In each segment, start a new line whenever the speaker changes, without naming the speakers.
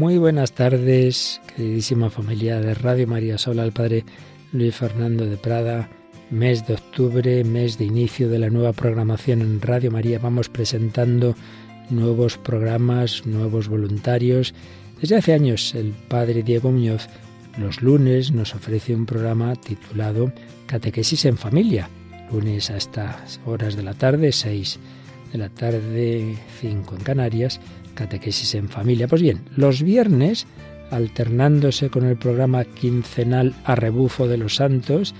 Muy buenas tardes, queridísima familia de Radio María Sola, el Padre Luis Fernando de Prada. Mes de octubre, mes de inicio de la nueva programación en Radio María. Vamos presentando nuevos programas, nuevos voluntarios. Desde hace años el Padre Diego Muñoz los lunes nos ofrece un programa titulado Catequesis en Familia. Lunes a estas horas de la tarde, 6 de la tarde, 5 en Canarias, Catequesis en Familia. Pues bien, los viernes, alternándose con el programa quincenal a rebufo de los santos,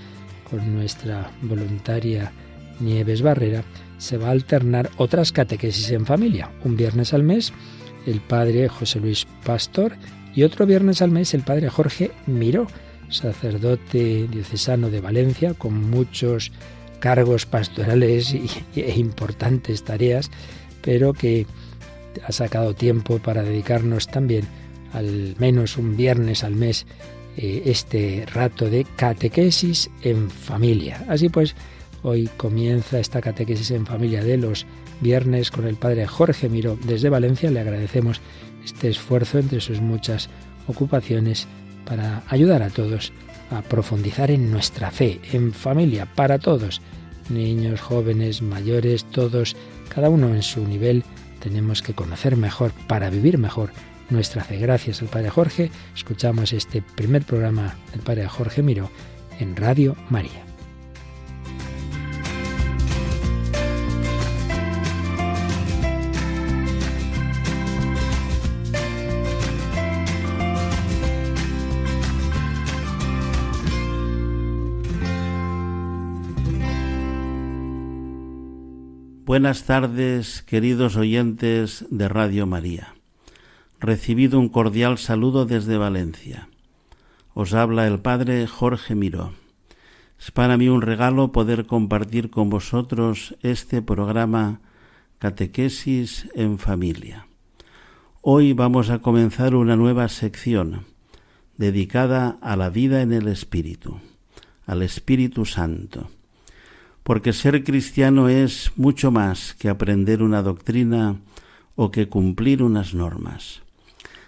con nuestra voluntaria Nieves Barrera, se va a alternar otras catequesis en familia. Un viernes al mes, el padre José Luis Pastor y otro viernes al mes el padre Jorge Miró, sacerdote diocesano de Valencia, con muchos cargos pastorales e importantes tareas, pero que ha sacado tiempo para dedicarnos también al menos un viernes al mes eh, este rato de catequesis en familia. Así pues, hoy comienza esta catequesis en familia de los viernes con el padre Jorge Miró desde Valencia. Le agradecemos este esfuerzo entre sus muchas ocupaciones para ayudar a todos a profundizar en nuestra fe, en familia, para todos, niños, jóvenes, mayores, todos, cada uno en su nivel, tenemos que conocer mejor para vivir mejor nuestra fe. Gracias al Padre Jorge, escuchamos este primer programa del Padre Jorge Miro en Radio María.
Buenas tardes, queridos oyentes de Radio María. Recibido un cordial saludo desde Valencia. Os habla el Padre Jorge Miró. Es para mí un regalo poder compartir con vosotros este programa Catequesis en Familia. Hoy vamos a comenzar una nueva sección dedicada a la vida en el Espíritu, al Espíritu Santo porque ser cristiano es mucho más que aprender una doctrina o que cumplir unas normas.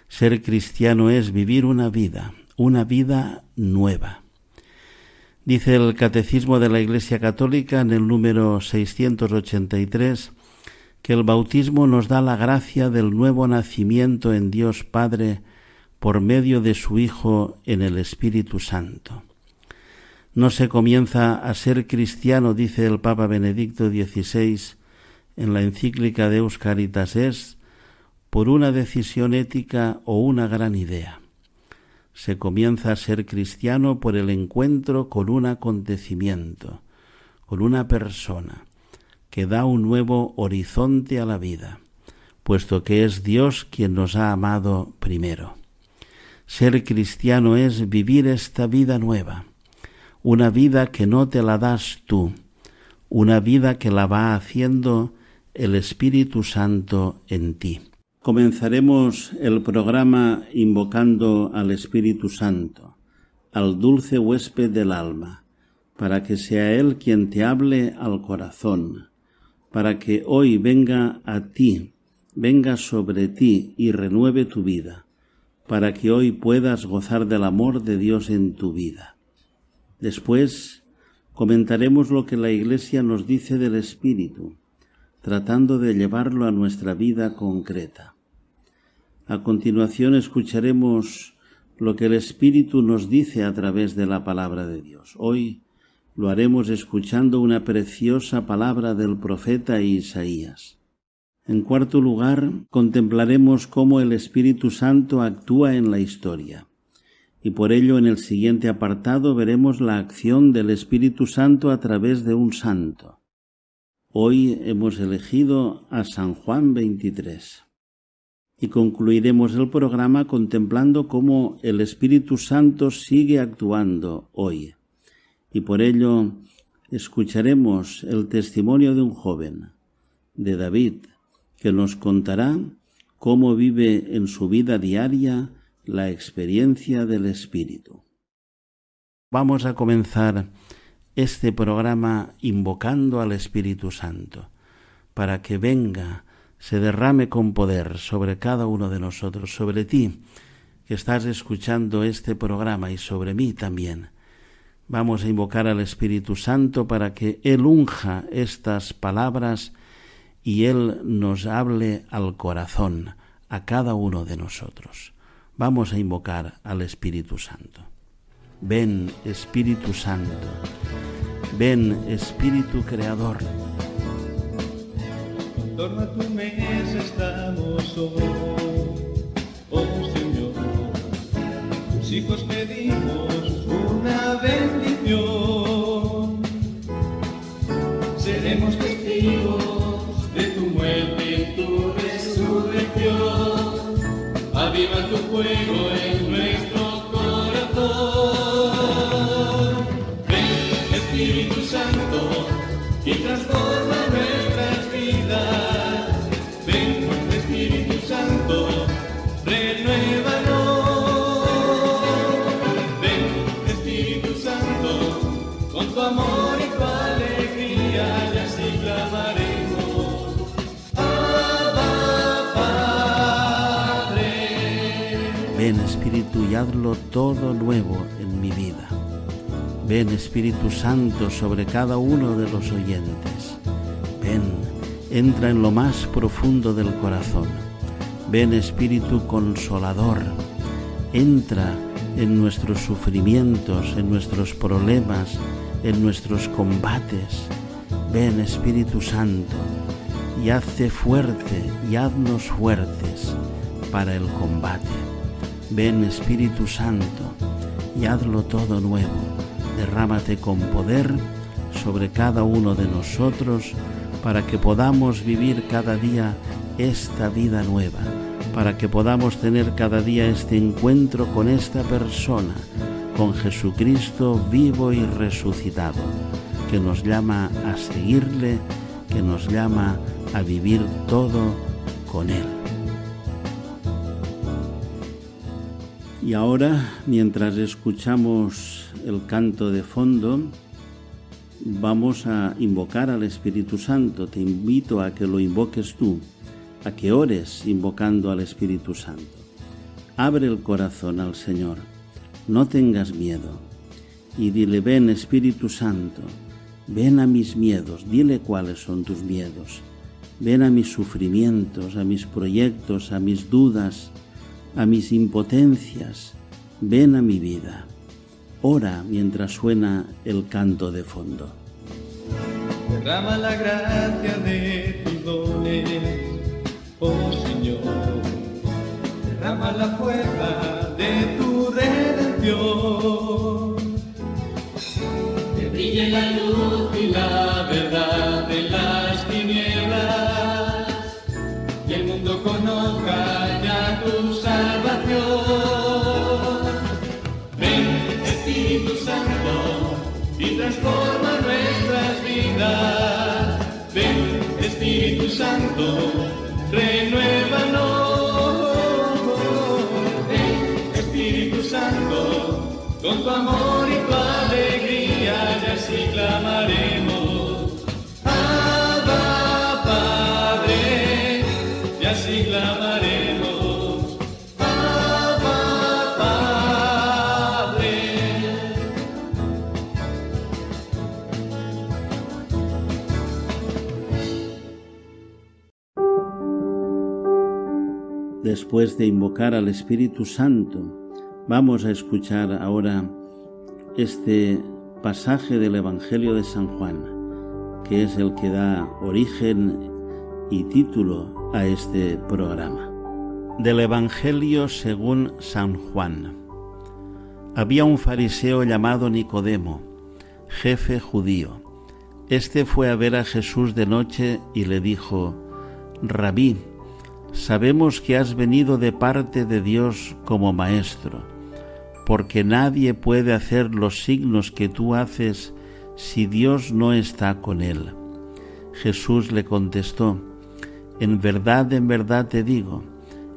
Ser cristiano es vivir una vida, una vida nueva. Dice el Catecismo de la Iglesia Católica en el número 683 que el bautismo nos da la gracia del nuevo nacimiento en Dios Padre por medio de su Hijo en el Espíritu Santo. No se comienza a ser cristiano, dice el Papa Benedicto XVI en la encíclica de Caritas Est, por una decisión ética o una gran idea. Se comienza a ser cristiano por el encuentro con un acontecimiento, con una persona, que da un nuevo horizonte a la vida, puesto que es Dios quien nos ha amado primero. Ser cristiano es vivir esta vida nueva, una vida que no te la das tú, una vida que la va haciendo el Espíritu Santo en ti. Comenzaremos el programa invocando al Espíritu Santo, al dulce huésped del alma, para que sea Él quien te hable al corazón, para que hoy venga a ti, venga sobre ti y renueve tu vida, para que hoy puedas gozar del amor de Dios en tu vida. Después comentaremos lo que la Iglesia nos dice del Espíritu, tratando de llevarlo a nuestra vida concreta. A continuación escucharemos lo que el Espíritu nos dice a través de la palabra de Dios. Hoy lo haremos escuchando una preciosa palabra del profeta Isaías. En cuarto lugar, contemplaremos cómo el Espíritu Santo actúa en la historia y por ello en el siguiente apartado veremos la acción del Espíritu Santo a través de un santo. Hoy hemos elegido a San Juan 23 y concluiremos el programa contemplando cómo el Espíritu Santo sigue actuando hoy. Y por ello escucharemos el testimonio de un joven, de David, que nos contará cómo vive en su vida diaria la experiencia del Espíritu. Vamos a comenzar este programa invocando al Espíritu Santo, para que venga, se derrame con poder sobre cada uno de nosotros, sobre ti que estás escuchando este programa y sobre mí también. Vamos a invocar al Espíritu Santo para que Él unja estas palabras y Él nos hable al corazón, a cada uno de nosotros. Vamos a invocar al Espíritu Santo. Ven, Espíritu Santo. Ven, Espíritu Creador
torno a tu mesa estamos hoy, oh Señor. Tus hijos pedimos
hazlo todo nuevo en mi vida. Ven Espíritu Santo sobre cada uno de los oyentes. Ven, entra en lo más profundo del corazón. Ven Espíritu Consolador. Entra en nuestros sufrimientos, en nuestros problemas, en nuestros combates. Ven Espíritu Santo y hazte fuerte y haznos fuertes para el combate. Ven Espíritu Santo y hazlo todo nuevo. Derrámate con poder sobre cada uno de nosotros para que podamos vivir cada día esta vida nueva, para que podamos tener cada día este encuentro con esta persona, con Jesucristo vivo y resucitado, que nos llama a seguirle, que nos llama a vivir todo con Él. Y ahora, mientras escuchamos el canto de fondo, vamos a invocar al Espíritu Santo. Te invito a que lo invoques tú, a que ores invocando al Espíritu Santo. Abre el corazón al Señor, no tengas miedo. Y dile, ven Espíritu Santo, ven a mis miedos, dile cuáles son tus miedos. Ven a mis sufrimientos, a mis proyectos, a mis dudas, a mis impotencias, ven a mi vida. Ora mientras suena el canto de fondo.
Derrama la gracia de tus dones, oh Señor. Derrama la fuerza de tu redención. Que brille la luz y la Santo, renuévanos. Ven, Espíritu Santo, con tu amor
después de invocar al Espíritu Santo, vamos a escuchar ahora este pasaje del Evangelio de San Juan, que es el que da origen y título a este programa. Del Evangelio según San Juan. Había un fariseo llamado Nicodemo, jefe judío. Este fue a ver a Jesús de noche y le dijo, Rabí, sabemos que has venido de parte de Dios como maestro, porque nadie puede hacer los signos que tú haces si Dios no está con él. Jesús le contestó, En verdad, en verdad te digo,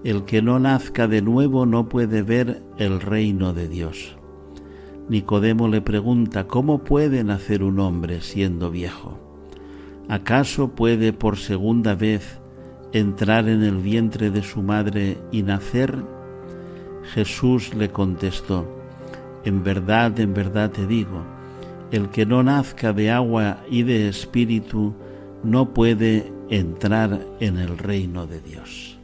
el que no nazca de nuevo no puede ver el reino de Dios. Nicodemo le pregunta, ¿cómo puede nacer un hombre siendo viejo? ¿Acaso puede por segunda vez entrar en el vientre de su madre y nacer? Jesús le contestó, En verdad, en verdad te digo, el que no nazca de agua y de espíritu no puede entrar en el reino de Dios.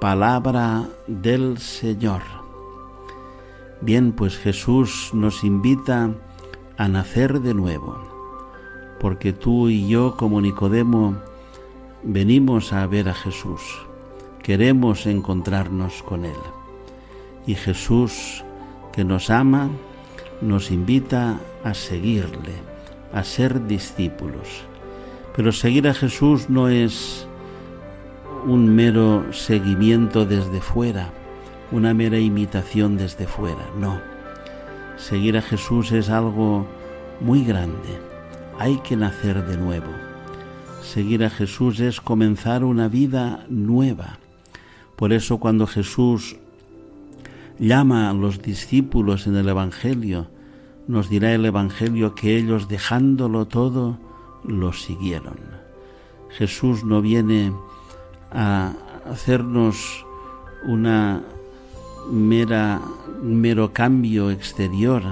Palabra del Señor. Bien, pues Jesús nos invita a nacer de nuevo, porque tú y yo como Nicodemo venimos a ver a Jesús, queremos encontrarnos con Él. Y Jesús, que nos ama, nos invita a seguirle, a ser discípulos. Pero seguir a Jesús no es un mero seguimiento desde fuera, una mera imitación desde fuera, no. Seguir a Jesús es algo muy grande, hay que nacer de nuevo. Seguir a Jesús es comenzar una vida nueva. Por eso cuando Jesús llama a los discípulos en el Evangelio, nos dirá el Evangelio que ellos dejándolo todo, lo siguieron. Jesús no viene a hacernos una mera, mero cambio exterior,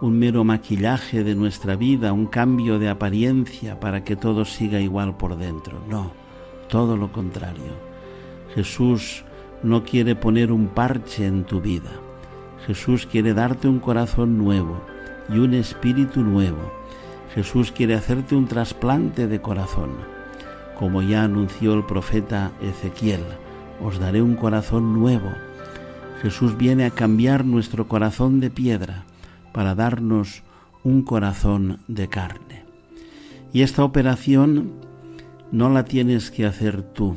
un mero maquillaje de nuestra vida, un cambio de apariencia para que todo siga igual por dentro. No, todo lo contrario. Jesús no quiere poner un parche en tu vida. Jesús quiere darte un corazón nuevo y un espíritu nuevo. Jesús quiere hacerte un trasplante de corazón. Como ya anunció el profeta Ezequiel, os daré un corazón nuevo. Jesús viene a cambiar nuestro corazón de piedra para darnos un corazón de carne. Y esta operación no la tienes que hacer tú,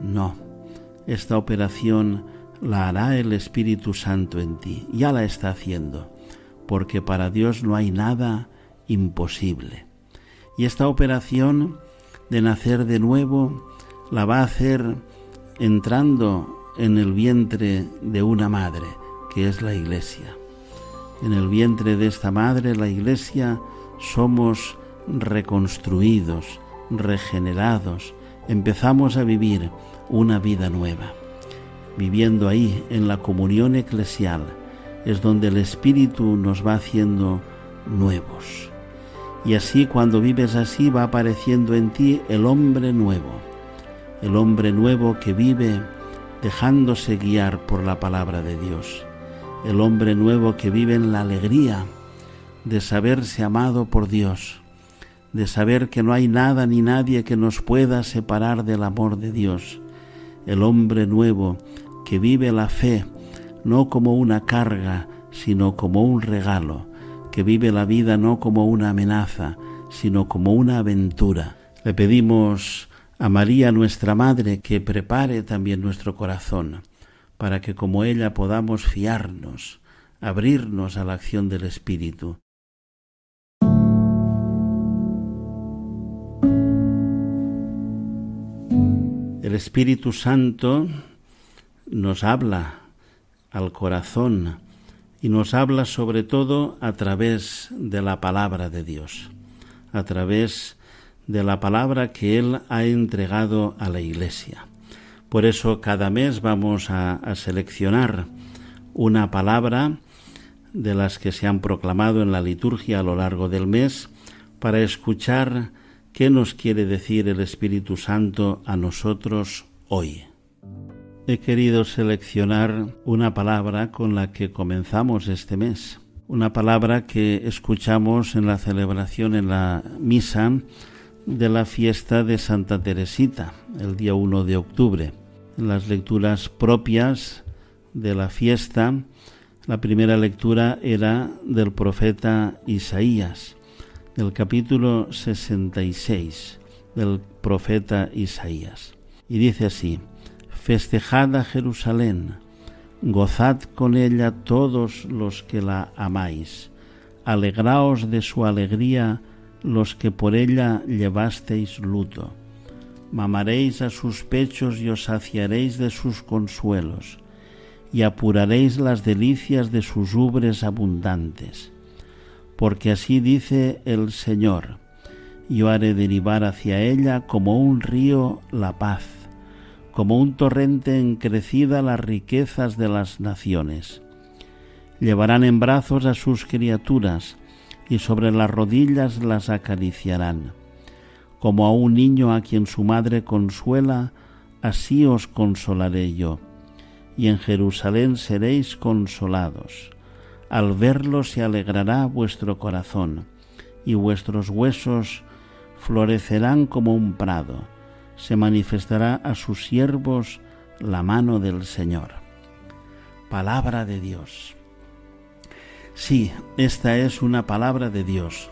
no. Esta operación la hará el Espíritu Santo en ti, ya la está haciendo, porque para Dios no hay nada imposible. Y esta operación de nacer de nuevo la va a hacer entrando en el vientre de una madre, que es la Iglesia. En el vientre de esta madre, la Iglesia, somos reconstruidos, regenerados, empezamos a vivir una vida nueva. Viviendo ahí, en la comunión eclesial, es donde el Espíritu nos va haciendo nuevos. Y así cuando vives así va apareciendo en ti el hombre nuevo, el hombre nuevo que vive dejándose guiar por la palabra de Dios, el hombre nuevo que vive en la alegría de saberse amado por Dios, de saber que no hay nada ni nadie que nos pueda separar del amor de Dios, el hombre nuevo que vive la fe no como una carga, sino como un regalo, que vive la vida no como una amenaza, sino como una aventura. Le pedimos a María nuestra Madre que prepare también nuestro corazón, para que como ella podamos fiarnos, abrirnos a la acción del Espíritu. El Espíritu Santo nos habla al corazón y nos habla sobre todo a través de la palabra de Dios, a través de la palabra que Él ha entregado a la Iglesia. Por eso cada mes vamos a, seleccionar una palabra de las que se han proclamado en la liturgia a lo largo del mes para escuchar qué nos quiere decir el Espíritu Santo a nosotros hoy he querido seleccionar una palabra con la que comenzamos este mes, una palabra que escuchamos en la celebración en la misa de la fiesta de Santa Teresita, el día 1 de octubre. Las lecturas propias de la fiesta, la primera lectura era del profeta Isaías, del capítulo 66 del profeta Isaías. Y dice así, Festejad a Jerusalén, gozad con ella todos los que la amáis, alegraos de su alegría los que por ella llevasteis luto. Mamaréis a sus pechos y os saciaréis de sus consuelos, y apuraréis las delicias de sus ubres abundantes. Porque así dice el Señor, Yo haré derivar hacia ella como un río la paz, como un torrente en crecida las riquezas de las naciones. Llevarán en brazos a sus criaturas y sobre las rodillas las acariciarán. Como a un niño a quien su madre consuela, así os consolaré yo. Y en Jerusalén seréis consolados. Al verlo se alegrará vuestro corazón, y vuestros huesos florecerán como un prado. Se manifestará a sus siervos la mano del Señor. Palabra de Dios. Sí, esta es una palabra de Dios,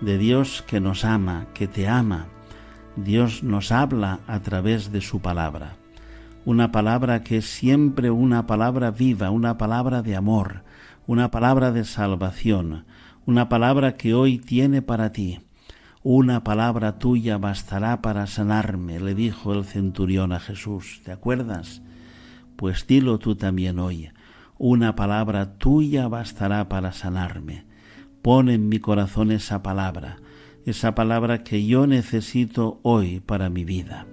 de Dios que nos ama, que te ama. Dios nos habla a través de su palabra. Una palabra que es siempre una palabra viva, una palabra de amor, una palabra de salvación, una palabra que hoy tiene para ti. Una palabra tuya bastará para sanarme, le dijo el centurión a Jesús. ¿Te acuerdas? Pues dilo tú también hoy una palabra tuya bastará para sanarme. Pon en mi corazón esa palabra, esa palabra que yo necesito hoy para mi vida.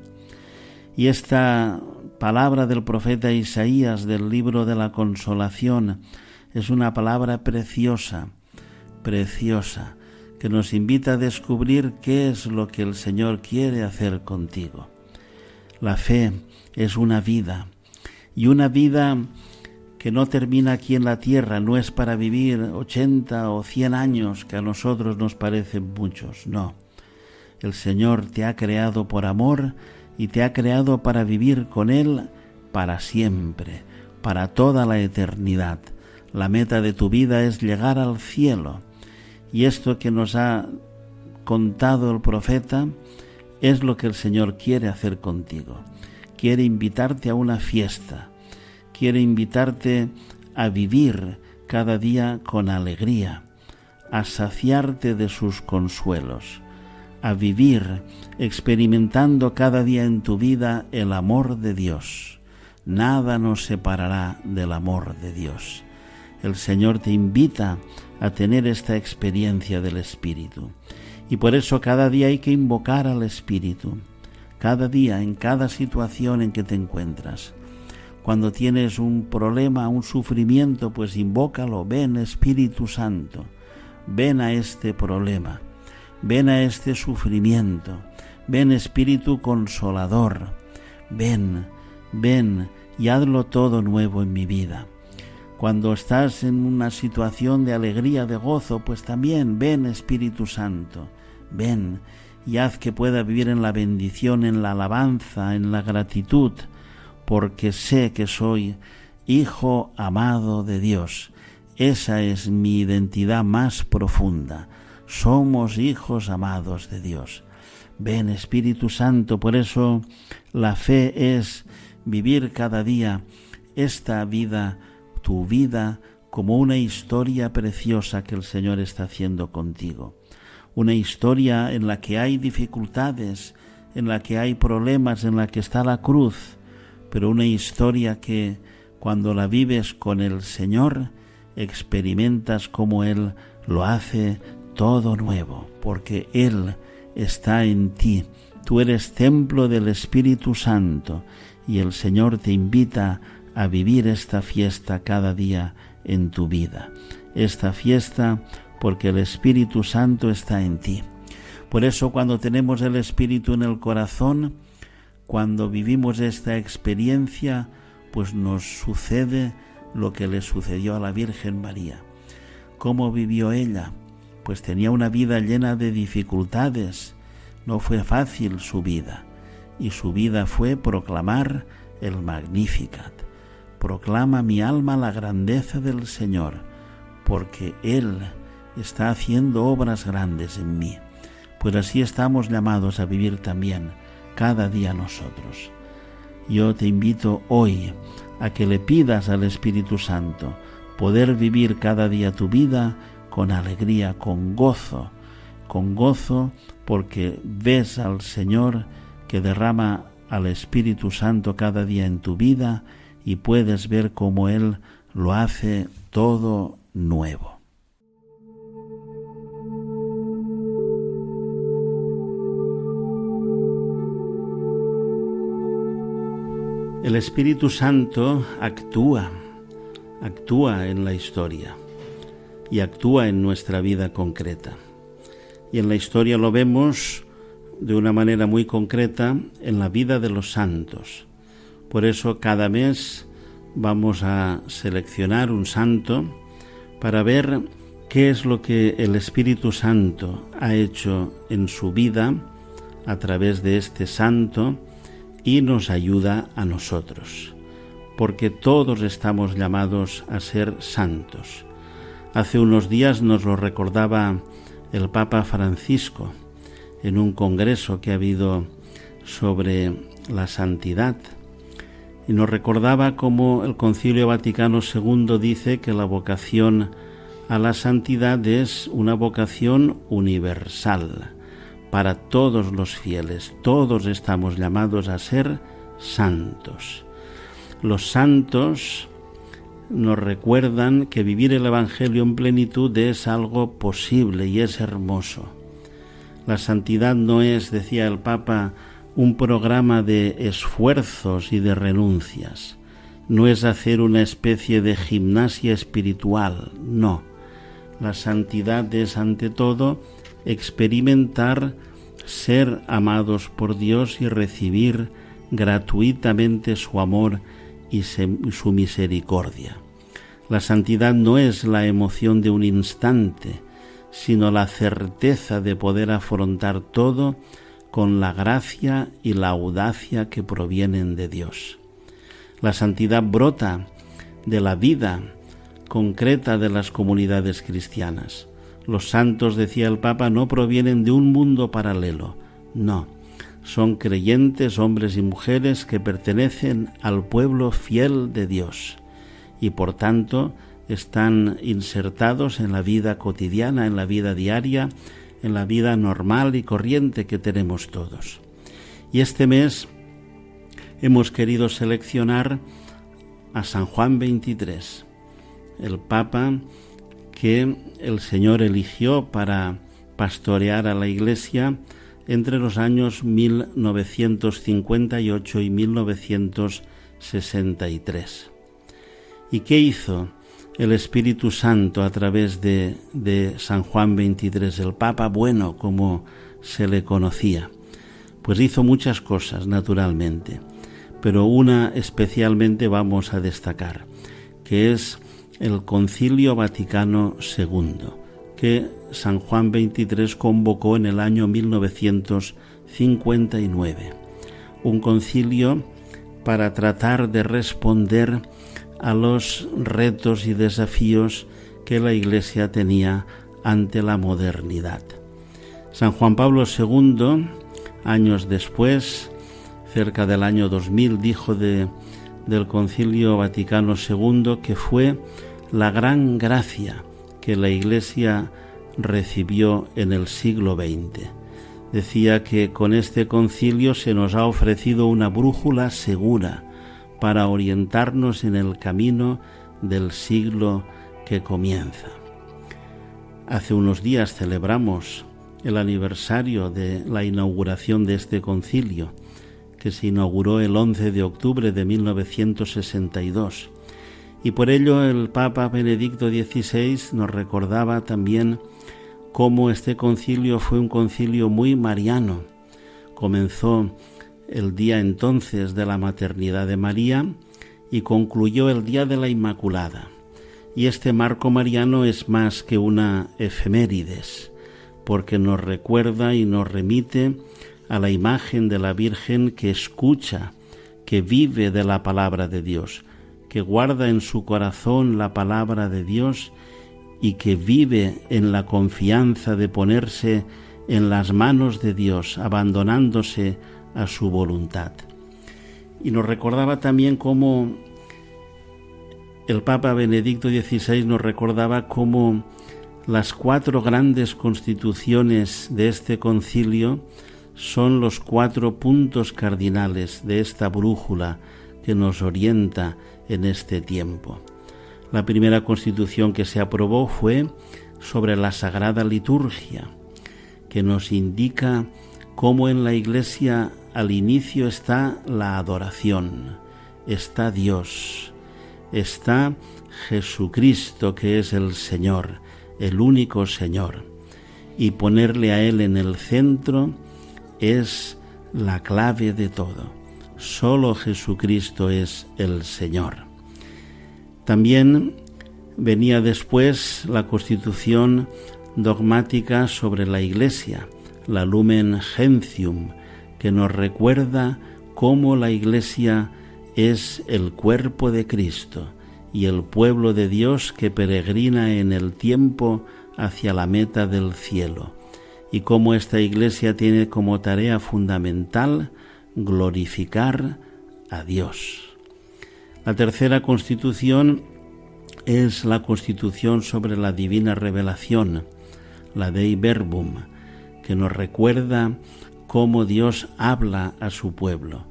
Y esta palabra del profeta Isaías del libro de la consolación es una palabra preciosa, preciosa, que nos invita a descubrir qué es lo que el Señor quiere hacer contigo. La fe es una vida, y una vida que no termina aquí en la tierra, no es para vivir 80 o 100 años que a nosotros nos parecen muchos, no. El Señor te ha creado por amor y te ha creado para vivir con Él para siempre, para toda la eternidad. La meta de tu vida es llegar al cielo. Y esto que nos ha contado el profeta es lo que el Señor quiere hacer contigo. Quiere invitarte a una fiesta quiere invitarte a vivir cada día con alegría, a saciarte de sus consuelos, a vivir experimentando cada día en tu vida el amor de Dios. Nada nos separará del amor de Dios. El Señor te invita a tener esta experiencia del Espíritu. Y por eso cada día hay que invocar al Espíritu, cada día, en cada situación en que te encuentras. Cuando tienes un problema, un sufrimiento, pues invócalo, ven Espíritu Santo, ven a este problema, ven a este sufrimiento, ven Espíritu Consolador, ven, ven y hazlo todo nuevo en mi vida. Cuando estás en una situación de alegría, de gozo, pues también ven Espíritu Santo, ven y haz que pueda vivir en la bendición, en la alabanza, en la gratitud, porque sé que soy hijo amado de Dios. Esa es mi identidad más profunda. Somos hijos amados de Dios. Ven Espíritu Santo, por eso la fe es vivir cada día esta vida, tu vida, como una historia preciosa que el Señor está haciendo contigo. Una historia en la que hay dificultades, en la que hay problemas, en la que está la cruz, pero una historia que cuando la vives con el Señor, experimentas como Él lo hace todo nuevo, porque Él está en ti. Tú eres templo del Espíritu Santo y el Señor te invita a vivir esta fiesta cada día en tu vida. Esta fiesta porque el Espíritu Santo está en ti. Por eso cuando tenemos el Espíritu en el corazón, cuando vivimos esta experiencia, pues nos sucede lo que le sucedió a la Virgen María. ¿Cómo vivió ella? Pues tenía una vida llena de dificultades. No fue fácil su vida. Y su vida fue proclamar el Magnificat. Proclama mi alma la grandeza del Señor, porque Él está haciendo obras grandes en mí. Pues así estamos llamados a vivir también cada día nosotros. Yo te invito hoy a que le pidas al Espíritu Santo poder vivir cada día tu vida con alegría, con gozo, con gozo porque ves al Señor que derrama al Espíritu Santo cada día en tu vida y puedes ver cómo Él lo hace todo nuevo. El Espíritu Santo actúa, actúa en la historia y actúa en nuestra vida concreta. Y en la historia lo vemos de una manera muy concreta en la vida de los santos. Por eso cada mes vamos a seleccionar un santo para ver qué es lo que el Espíritu Santo ha hecho en su vida a través de este santo y nos ayuda a nosotros, porque todos estamos llamados a ser santos. Hace unos días nos lo recordaba el Papa Francisco en un congreso que ha habido sobre la santidad y nos recordaba cómo el Concilio Vaticano II dice que la vocación a la santidad es una vocación universal para todos los fieles. Todos estamos llamados a ser santos. Los santos nos recuerdan que vivir el Evangelio en plenitud es algo posible y es hermoso. La santidad no es, decía el Papa, un programa de esfuerzos y de renuncias. No es hacer una especie de gimnasia espiritual, no. La santidad es ante todo experimentar ser amados por Dios y recibir gratuitamente su amor y su misericordia. La santidad no es la emoción de un instante, sino la certeza de poder afrontar todo con la gracia y la audacia que provienen de Dios. La santidad brota de la vida concreta de las comunidades cristianas. Los santos, decía el Papa, no provienen de un mundo paralelo, no, son creyentes hombres y mujeres que pertenecen al pueblo fiel de Dios y por tanto están insertados en la vida cotidiana, en la vida diaria, en la vida normal y corriente que tenemos todos. Y este mes hemos querido seleccionar a San Juan 23, el Papa que el Señor eligió para pastorear a la Iglesia entre los años 1958 y 1963. ¿Y qué hizo? el Espíritu Santo a través de, de San Juan XXIII, el Papa bueno como se le conocía. Pues hizo muchas cosas, naturalmente, pero una especialmente vamos a destacar, que es el Concilio Vaticano II, que San Juan XXIII convocó en el año 1959. Un concilio para tratar de responder a los retos y desafíos que la Iglesia tenía ante la modernidad. San Juan Pablo II, años después, cerca del año 2000, dijo de, del Concilio Vaticano II que fue la gran gracia que la Iglesia recibió en el siglo XX. Decía que con este concilio se nos ha ofrecido una brújula segura, para orientarnos en el camino del siglo que comienza. Hace unos días celebramos el aniversario de la inauguración de este concilio, que se inauguró el 11 de octubre de 1962. Y por ello el Papa Benedicto XVI nos recordaba también cómo este concilio fue un concilio muy mariano. Comenzó el día entonces de la maternidad de María y concluyó el día de la Inmaculada. Y este marco mariano es más que una efemérides, porque nos recuerda y nos remite a la imagen de la Virgen que escucha, que vive de la palabra de Dios, que guarda en su corazón la palabra de Dios y que vive en la confianza de ponerse en las manos de Dios, abandonándose a su voluntad. Y nos recordaba también cómo el Papa Benedicto XVI nos recordaba cómo las cuatro grandes constituciones de este concilio son los cuatro puntos cardinales de esta brújula que nos orienta en este tiempo. La primera constitución que se aprobó fue sobre la Sagrada Liturgia, que nos indica cómo en la Iglesia al inicio está la adoración, está Dios, está Jesucristo que es el Señor, el único Señor. Y ponerle a Él en el centro es la clave de todo. Solo Jesucristo es el Señor. También venía después la constitución dogmática sobre la Iglesia, la Lumen Gentium, que nos recuerda cómo la Iglesia es el cuerpo de Cristo y el pueblo de Dios que peregrina en el tiempo hacia la meta del cielo, y cómo esta Iglesia tiene como tarea fundamental glorificar a Dios. La tercera constitución es la constitución sobre la divina revelación, la Dei Verbum, que nos recuerda cómo Dios habla a su pueblo,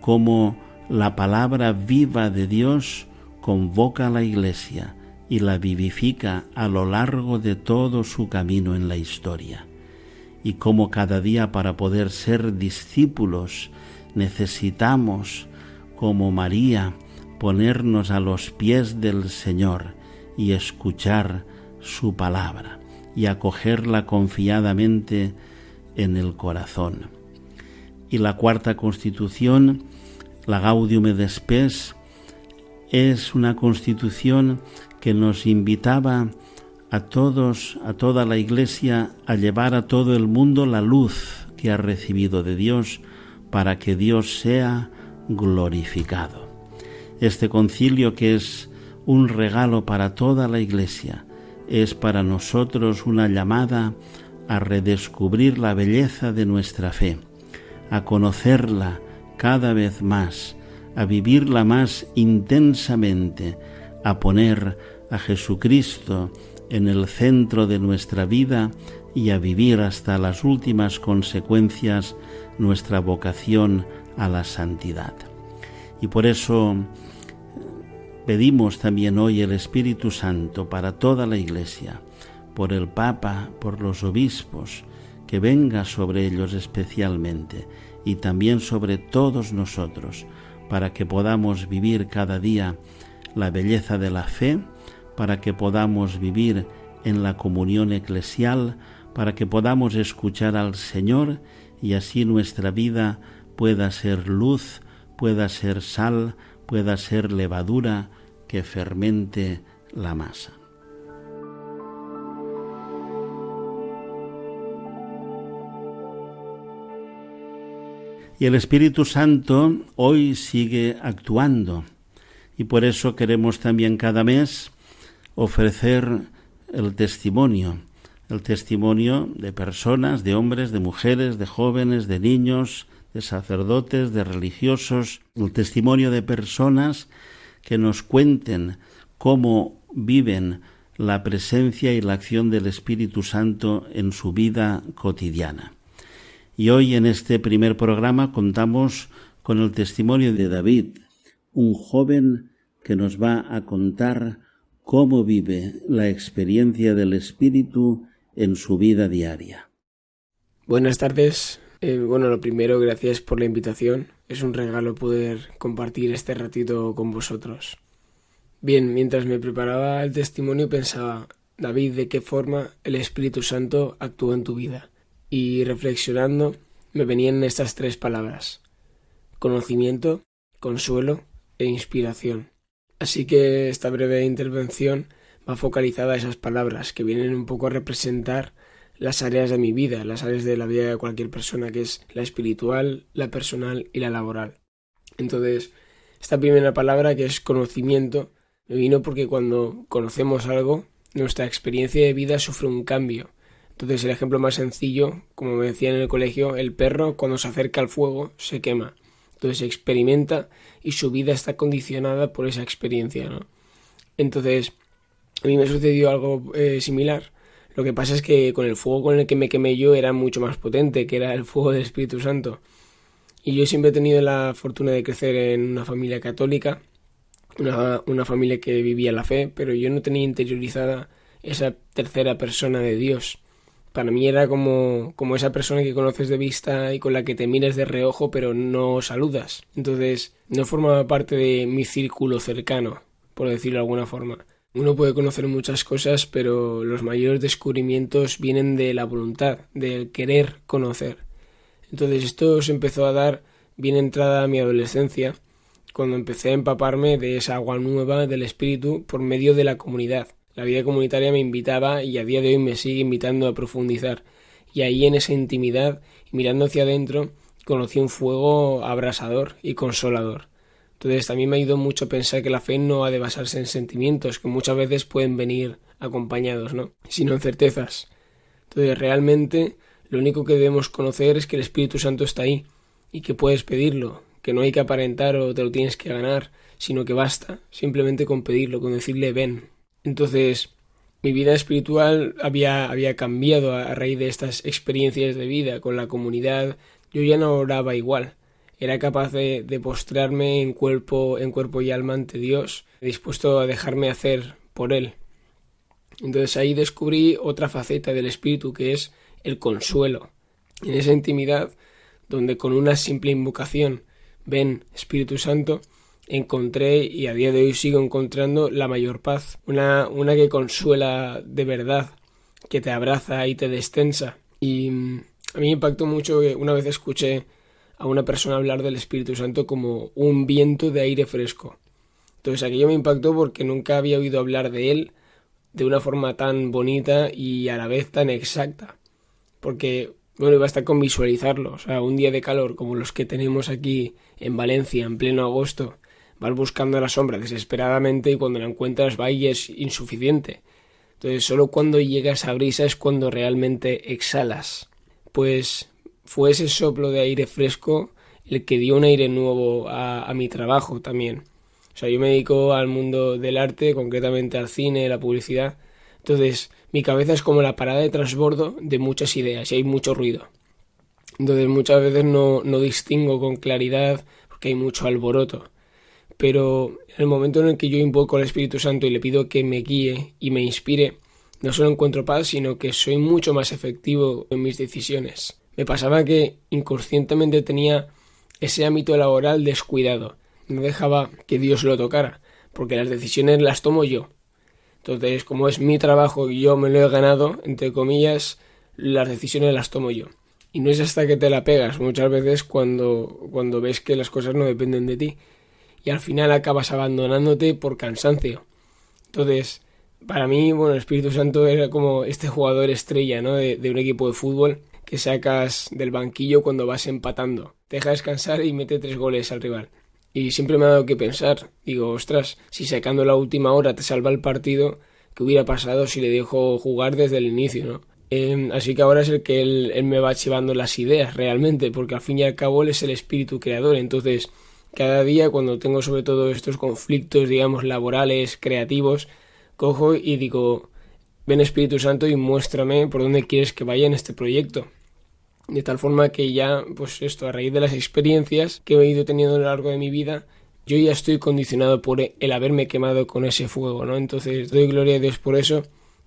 cómo la palabra viva de Dios convoca a la Iglesia y la vivifica a lo largo de todo su camino en la historia, y cómo cada día para poder ser discípulos necesitamos, como María, ponernos a los pies del Señor y escuchar su palabra y acogerla confiadamente en el corazón. Y la cuarta constitución, la Gaudium et Spes, es una constitución que nos invitaba a todos, a toda la Iglesia, a llevar a todo el mundo la luz que ha recibido de Dios para que Dios sea glorificado. Este concilio que es un regalo para toda la Iglesia, es para nosotros una llamada a redescubrir la belleza de nuestra fe, a conocerla cada vez más, a vivirla más intensamente, a poner a Jesucristo en el centro de nuestra vida y a vivir hasta las últimas consecuencias nuestra vocación a la santidad. Y por eso Pedimos también hoy el Espíritu Santo para toda la Iglesia, por el Papa, por los obispos, que venga sobre ellos especialmente y también sobre todos nosotros, para que podamos vivir cada día la belleza de la fe, para que podamos vivir en la comunión eclesial, para que podamos escuchar al Señor y así nuestra vida pueda ser luz, pueda ser sal, pueda ser levadura, que fermente la masa. Y el Espíritu Santo hoy sigue actuando y por eso queremos también cada mes ofrecer el testimonio, el testimonio de personas, de hombres, de mujeres, de jóvenes, de niños, de sacerdotes, de religiosos, el testimonio de personas que nos cuenten cómo viven la presencia y la acción del Espíritu Santo en su vida cotidiana. Y hoy en este primer programa contamos con el testimonio de David, un joven que nos va a contar cómo vive la experiencia del Espíritu en su vida diaria.
Buenas tardes. Eh, bueno, lo primero, gracias por la invitación. Es un regalo poder compartir este ratito con vosotros. Bien, mientras me preparaba el testimonio pensaba, David, ¿de qué forma el Espíritu Santo actuó en tu vida? Y reflexionando, me venían estas tres palabras. Conocimiento, consuelo e inspiración. Así que esta breve intervención va focalizada a esas palabras que vienen un poco a representar las áreas de mi vida, las áreas de la vida de cualquier persona, que es la espiritual, la personal y la laboral. Entonces, esta primera palabra, que es conocimiento, me vino porque cuando conocemos algo, nuestra experiencia de vida sufre un cambio. Entonces, el ejemplo más sencillo, como me decían en el colegio, el perro cuando se acerca al fuego se quema. Entonces experimenta y su vida está condicionada por esa experiencia. Entonces, a mí me sucedió algo eh, similar lo que pasa es que con el fuego con el que me quemé yo era mucho más potente, que era el fuego del Espíritu Santo. Y yo siempre he tenido la fortuna de crecer en una familia católica, una, una familia que vivía la fe, pero yo no tenía interiorizada esa tercera persona de Dios. Para mí era como, como esa persona que conoces de vista y con la que te miras de reojo pero no saludas. Entonces no formaba parte de mi círculo cercano, por decirlo de alguna forma. Uno puede conocer muchas cosas, pero los mayores descubrimientos vienen de la voluntad, del querer conocer. Entonces esto se empezó a dar bien entrada a mi adolescencia, cuando empecé a empaparme de esa agua nueva del espíritu por medio de la comunidad. La vida comunitaria me invitaba y a día de hoy me sigue invitando a profundizar. Y ahí en esa intimidad mirando hacia adentro conocí un fuego abrasador y consolador. Entonces también me ha ido mucho pensar que la fe no ha de basarse en sentimientos que muchas veces pueden venir acompañados, ¿no? Sino en certezas. Entonces realmente lo único que debemos conocer es que el Espíritu Santo está ahí y que puedes pedirlo, que no hay que aparentar o te lo tienes que ganar, sino que basta simplemente con pedirlo, con decirle ven. Entonces, mi vida espiritual había, había cambiado a, raíz de estas experiencias de vida con la comunidad. Yo ya no oraba igual. Era capaz de, de postrarme en cuerpo, en cuerpo y alma ante Dios, dispuesto a dejarme hacer por Él. Entonces ahí descubrí otra faceta del espíritu que es el consuelo. En esa intimidad, donde con una simple invocación, ven Espíritu Santo, encontré y a día de hoy sigo encontrando la mayor paz, una, una que consuela de verdad, que te abraza y te destensa. Y mm, a mí me impactó mucho que una vez escuché a una persona hablar del Espíritu Santo como un viento de aire fresco. Entonces aquello me impactó porque nunca había oído hablar de él de una forma tan bonita y a la vez tan exacta porque, bueno, basta con visualizarlo. O sea, un día de calor como los que tenemos aquí en Valencia en pleno agosto, vas buscando la sombra desesperadamente y cuando la encuentras va y es insuficiente. Entonces, solo cuando llegas a brisa es cuando realmente exhalas. Pues fue ese soplo de aire fresco el que dio un aire nuevo a, a mi trabajo también. O sea, yo me dedico al mundo del arte, concretamente al cine, la publicidad. Entonces, mi cabeza es como la parada de transbordo de muchas ideas y hay mucho ruido. Entonces muchas veces no, no distingo con claridad porque hay mucho alboroto. Pero en el momento en el que yo invoco al Espíritu Santo y le pido que me guíe y me inspire, no solo encuentro paz, sino que soy mucho más efectivo en mis decisiones. Me pasaba que inconscientemente tenía ese ámbito laboral descuidado. No dejaba que Dios lo tocara, porque las decisiones las tomo yo. Entonces, como es mi trabajo y yo me lo he ganado, entre comillas, las decisiones las tomo yo. Y no es hasta que te la pegas muchas veces cuando, cuando ves que las cosas no dependen de ti. Y al final acabas abandonándote por cansancio. Entonces, para mí, bueno, el Espíritu Santo era como este jugador estrella, ¿no? De, de un equipo de fútbol que sacas del banquillo cuando vas empatando. Te deja descansar y mete tres goles al rival. Y siempre me ha dado que pensar, digo, ostras, si sacando la última hora te salva el partido, ¿qué hubiera pasado si le dejo jugar desde el inicio, no? Em, así que ahora es el que él, él, me va llevando las ideas realmente, porque al fin y al cabo él es el espíritu creador. Entonces, cada día cuando tengo sobre todo estos conflictos, digamos, laborales, creativos, cojo y digo, ven Espíritu Santo y muéstrame por dónde quieres que vaya en este proyecto de tal forma que ya, pues esto, a raíz de las experiencias que he ido teniendo a lo largo de mi vida, yo ya estoy condicionado por el haberme quemado con ese fuego, ¿no? Entonces doy gloria a Dios por eso,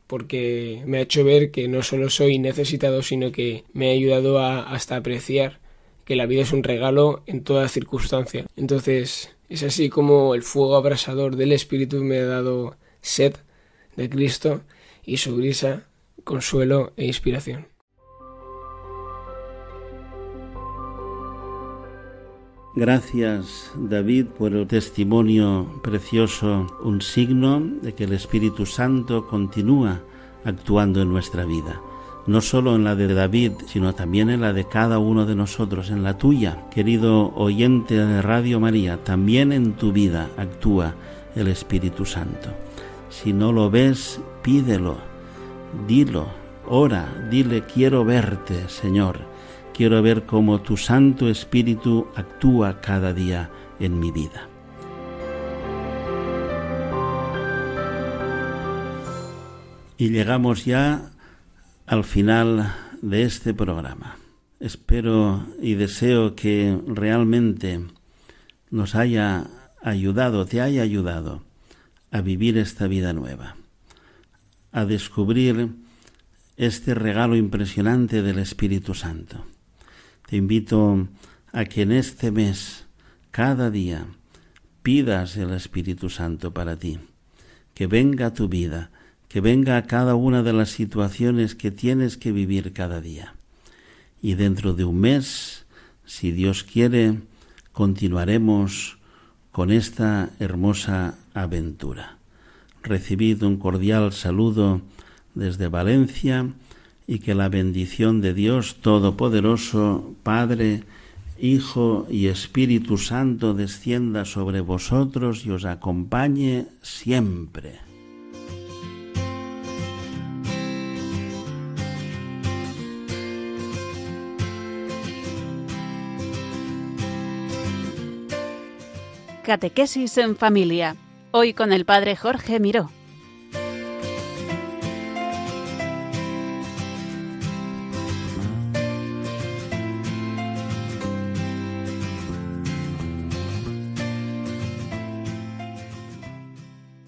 porque me ha hecho ver que no solo soy necesitado, sino que me ha ayudado a hasta apreciar que la vida es un regalo en toda circunstancia. Entonces, es así como el fuego abrasador del Espíritu me ha dado sed de Cristo y su brisa, consuelo e inspiración.
Gracias David por el testimonio precioso, un signo de que el Espíritu Santo continúa actuando en nuestra vida. No solo en la de David, sino también en la de cada uno de nosotros, en la tuya, querido oyente de Radio María, también en tu vida actúa el Espíritu Santo. Si no lo ves, pídelo, dilo, ora, dile quiero verte, Señor quiero ver cómo tu Santo Espíritu actúa cada día en mi vida. Y llegamos ya al final de este programa. Espero y deseo que realmente nos haya ayudado, te haya ayudado a vivir esta vida nueva, a descubrir este regalo impresionante del Espíritu Santo. Te invito a que en este mes, cada día, pidas el Espíritu Santo para ti, que venga tu vida, que venga a cada una de las situaciones que tienes que vivir cada día. Y dentro de un mes, si Dios quiere, continuaremos con esta hermosa aventura. Recibid un cordial saludo desde Valencia y que la bendición de Dios Todopoderoso, Padre, Hijo y Espíritu Santo descienda sobre vosotros y os acompañe siempre.
Catequesis en familia. Hoy con el Padre Jorge Miró.